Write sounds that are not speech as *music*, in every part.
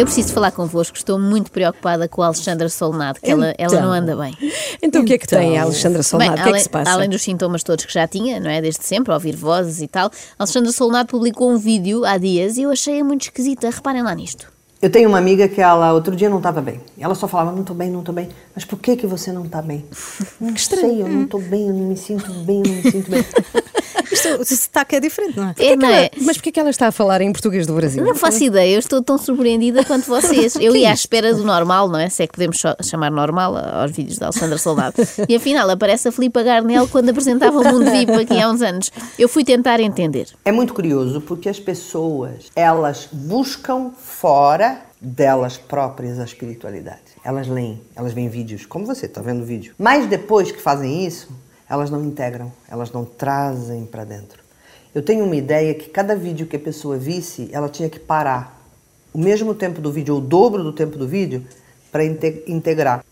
Eu preciso falar convosco, estou muito preocupada com a Alexandra Solnado, que ela, ela não anda bem. Então o que é que tem a Alexandra Solnado? Bem, o que é que além, se passa? além dos sintomas todos que já tinha, não é? Desde sempre, ouvir vozes e tal, a Alexandra Solnado publicou um vídeo há dias e eu achei-a muito esquisita. Reparem lá nisto. Eu tenho uma amiga que ela outro dia não estava bem. Ela só falava, não estou bem, não estou bem. Mas por que que você não está bem? *laughs* Não sei, eu não estou bem, eu não me sinto bem, eu não me sinto bem. *laughs* Isto, o sotaque é diferente, não é? É, não é? Mas porquê que ela está a falar em português do Brasil? Não faço ideia, eu estou tão surpreendida quanto vocês. *laughs* Eu ia à espera do normal, não é? Se é que podemos chamar normal aos vídeos da Alexandra Soldado. E afinal aparece a Filipe Garnel quando apresentava o Mundo VIP aqui há uns anos. Eu fui tentar entender. É muito curioso porque as pessoas, elas buscam fora delas próprias a espiritualidade. Elas leem, elas veem vídeos, como você está vendo o vídeo. Mas depois que fazem isso, elas não integram, elas não trazem para dentro. Eu tenho uma ideia que cada vídeo que a pessoa visse, ela tinha que parar o mesmo tempo do vídeo, ou o dobro do tempo do vídeo, para inte- integrar.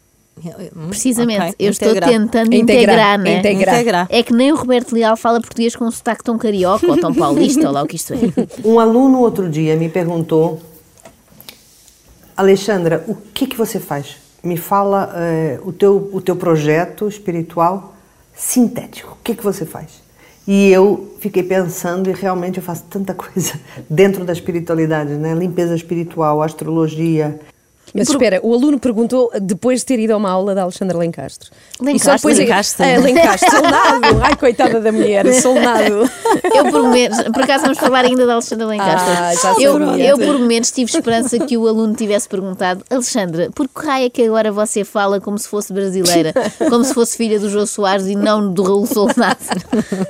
Precisamente, Ok, eu estou integrar. tentando Integrar, integrar, né? integrar. Integrar. É que nem o Roberto Leal fala português com um sotaque tão carioca ou tão *laughs* paulista, ou lá o que isto é. Um aluno outro dia me perguntou, Alexandra, o que que você faz? Me fala eh, o, teu, o teu projeto espiritual sintético. O que que você faz? E eu fiquei pensando e realmente eu faço tanta *laughs* coisa dentro da espiritualidade, né? Limpeza espiritual, astrologia. Mas espera, o aluno perguntou depois de ter ido a uma aula da Alexandra Lencastre. Lencastre, e só depois Lencastre. É, Lencastre, soldado. Ai, coitada da mulher, *laughs* soldado. Eu por menos, por acaso vamos falar ainda da Alexandra Lencastre. Ah, já eu, eu por menos tive esperança que o aluno tivesse perguntado Alexandra, por que raio é que agora você fala como se fosse brasileira? Como se fosse filha do João Soares e não do Raul Soldado?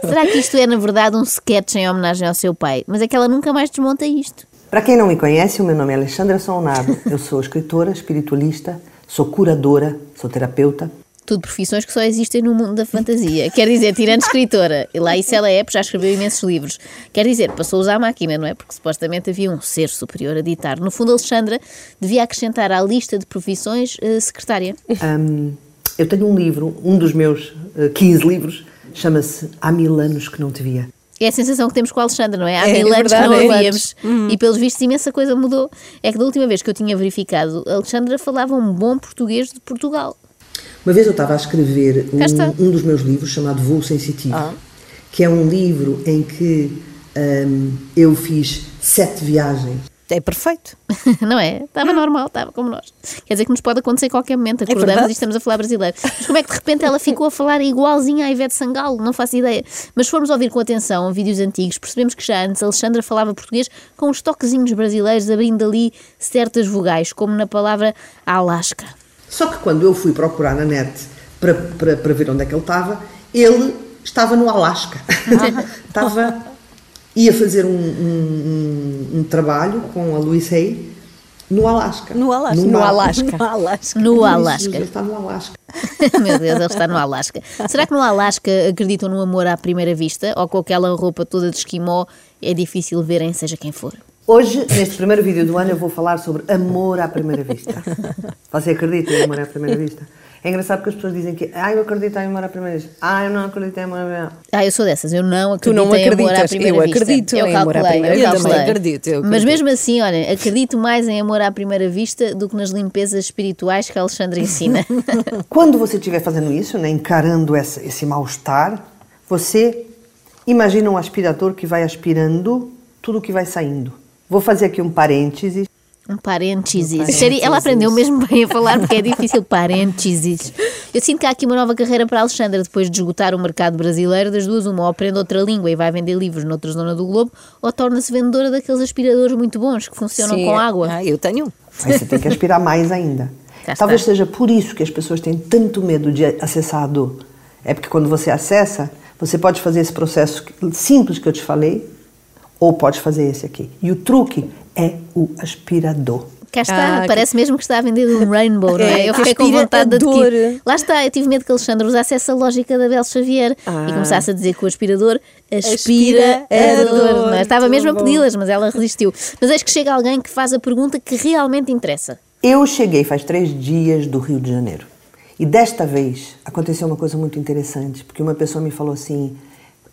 Será que isto é na verdade um sketch em homenagem ao seu pai? Mas é que ela nunca mais desmonta isto. Para quem não me conhece, o meu nome é Alexandra Solnado. *laughs* Eu sou escritora, espiritualista, sou curadora, sou terapeuta. Tudo profissões que só existem no mundo da fantasia. Quer dizer, tirando escritora. E lá isso ela é, porque já escreveu imensos livros. Quer dizer, passou a usar a máquina, não é? Porque supostamente havia um ser superior a ditar. No fundo, Alexandra devia acrescentar à lista de profissões eh, secretária. Hum, eu tenho um livro, um dos meus eh, 15 livros, chama-se Há Mil Anos Que Não Te Via. É a sensação que temos com a Alexandra, não é? Há É, mil é anos que não é. a víamos. E pelos vistos imensa coisa mudou. É que da última vez que eu tinha verificado, a Alexandra falava um bom português de Portugal. Uma vez eu estava a escrever um, um dos meus livros chamado Voo Sensitivo, que é um livro em que hum, eu fiz sete viagens. É perfeito. *laughs* não é? Estava normal, estava como nós. Quer dizer que nos pode acontecer a qualquer momento. Acordamos verdade. e estamos a falar brasileiro. Mas como é que de repente ela ficou a falar igualzinha à Ivete Sangalo? Não faço ideia. Mas se formos ouvir com atenção vídeos antigos, percebemos que já antes a Alexandra falava português com uns toquezinhos brasileiros, abrindo ali certas vogais, como na palavra Alasca. Só que quando eu fui procurar na net para, para, para ver onde é que ele estava, ele estava no Alasca. *laughs* estava, ia fazer um, um- um- trabalho com a Louise Hay no Alasca. No Alasca. No barco. *laughs* Alasca. No Alasca. No Ele Alasca. está no Alasca. *laughs* Meu Deus, ele está no Alasca. Será que no Alasca acreditam no amor à primeira vista? Ou com aquela roupa toda de esquimó é difícil verem seja quem for? Hoje, neste primeiro vídeo do ano, eu vou falar sobre amor à primeira vista. *laughs* Você acredita em amor à primeira vista? É engraçado porque as pessoas dizem que ah, eu acredito em amor à primeira vista. Ah, eu não acredito em amor à primeira vista. Ah, eu sou dessas, eu não Tu acredito não em amor à acreditas, primeira eu vista. acredito eu em amor à calculei, primeira eu vista. Eu também calculei. acredito, eu Mas acredito. mesmo assim, olha, acredito mais em amor à primeira vista do que nas limpezas espirituais que a Alexandra ensina. *laughs* Quando você estiver fazendo isso, né, encarando essa- esse mal-estar, você imagina um aspirador que vai aspirando tudo que vai saindo. Vou fazer aqui um parênteses. Um parênteses. Seria- Ela aprendeu mesmo bem a falar porque é difícil. Parênteses. Eu sinto que há aqui uma nova carreira para a Alexandra depois de esgotar o mercado brasileiro. Das duas, uma ou aprende outra língua e vai vender livros noutra zona do globo, ou torna-se vendedora daqueles aspiradores muito bons que funcionam Sim, com água. Ah, eu tenho um. Aí você tem que aspirar mais ainda. Cá Talvez está. seja por isso que as pessoas têm tanto medo de acessar a dor. É porque quando você acessa, você pode fazer esse processo simples que eu te falei, ou pode fazer esse aqui. E o truque é o aspirador. Cá está, Ah, parece mesmo que está a vender um rainbow, não é? É, eu que fiquei com vontade de a adquirir. Lá está, eu tive medo que a Alexandra usasse essa lógica da Bel Xavier Ah. e começasse a dizer que o aspirador aspira, Aspira a a dor. é? Estava mesmo a bom. pedi-las, mas ela resistiu. Mas eis que chega alguém que faz a pergunta que realmente interessa. Eu cheguei faz três dias do Rio de Janeiro. E desta vez aconteceu uma coisa muito interessante, porque uma pessoa me falou assim: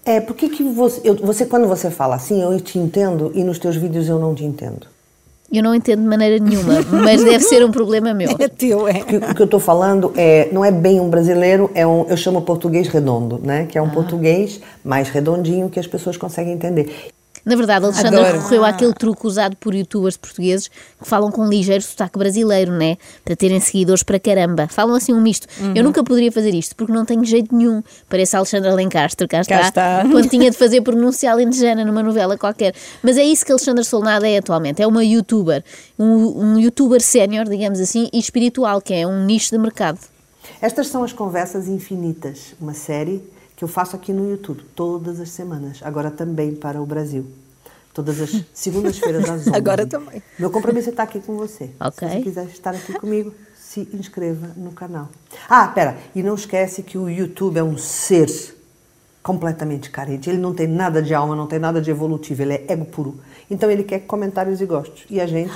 é, por que, você, eu- você, quando você fala assim, eu te entendo e nos teus vídeos eu não te entendo? Eu não entendo de maneira nenhuma, mas deve ser um problema meu. *laughs* É teu, é. O que eu estou falando é, não é bem um brasileiro, é um, eu chamo português redondo, né? Que é um português mais redondinho que as pessoas conseguem entender. Na verdade, Alexandre Adoro. recorreu àquele truque usado por youtubers portugueses que falam com um ligeiro sotaque brasileiro, né? Para terem seguidores para caramba. Falam assim um misto. Eu nunca poderia fazer isto porque não tenho jeito nenhum. Parece Alexandre Alencastre, cá está. está. *laughs* Quando tinha de fazer pronúncia alentejana numa novela qualquer. Mas é isso que Alexandre Solnado é atualmente. É uma youtuber. Um, um youtuber sénior, digamos assim, e espiritual, que é um nicho de mercado. Estas são as Conversas Infinitas, uma série que eu faço aqui no YouTube todas as semanas, agora também para o Brasil. Todas as *laughs* segundas-feiras às 11. Agora também. Meu compromisso é estar aqui com você. Ok. Se você quiser estar aqui comigo, se inscreva no canal. Ah, pera, e não esquece que o YouTube é um ser completamente carente. Ele não tem nada de alma, não tem nada de evolutivo, ele é ego puro. Então ele quer comentários e gostos. E a gente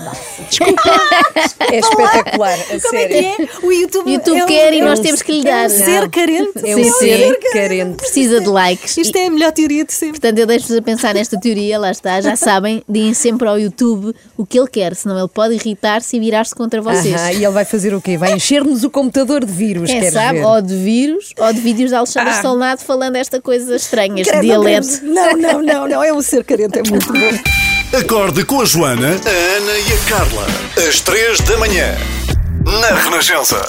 *laughs* É espetacular, a Como é sério. que é? O YouTube, YouTube é um- quer e é nós um- temos que lhe é dar. um ser carente. É um sim. ser carente. Precisa de likes. Isto é a melhor teoria de sempre. Portanto, eu deixo-vos a pensar nesta teoria, lá está, já sabem, deem sempre ao YouTube o que ele quer, senão ele pode irritar-se e virar-se contra vocês. Aham, e ele vai fazer o quê? Vai encher-nos o computador de vírus, queres sabe, ver? ou de vírus, ou de vídeos de Alexandre Ah. Solnado falando esta coisa estranha, este dialeto. Não, não, não, não. É um ser carente, é muito bom. Acorde com a Joana, e a Carla. Às três da manhã. Na Renascença.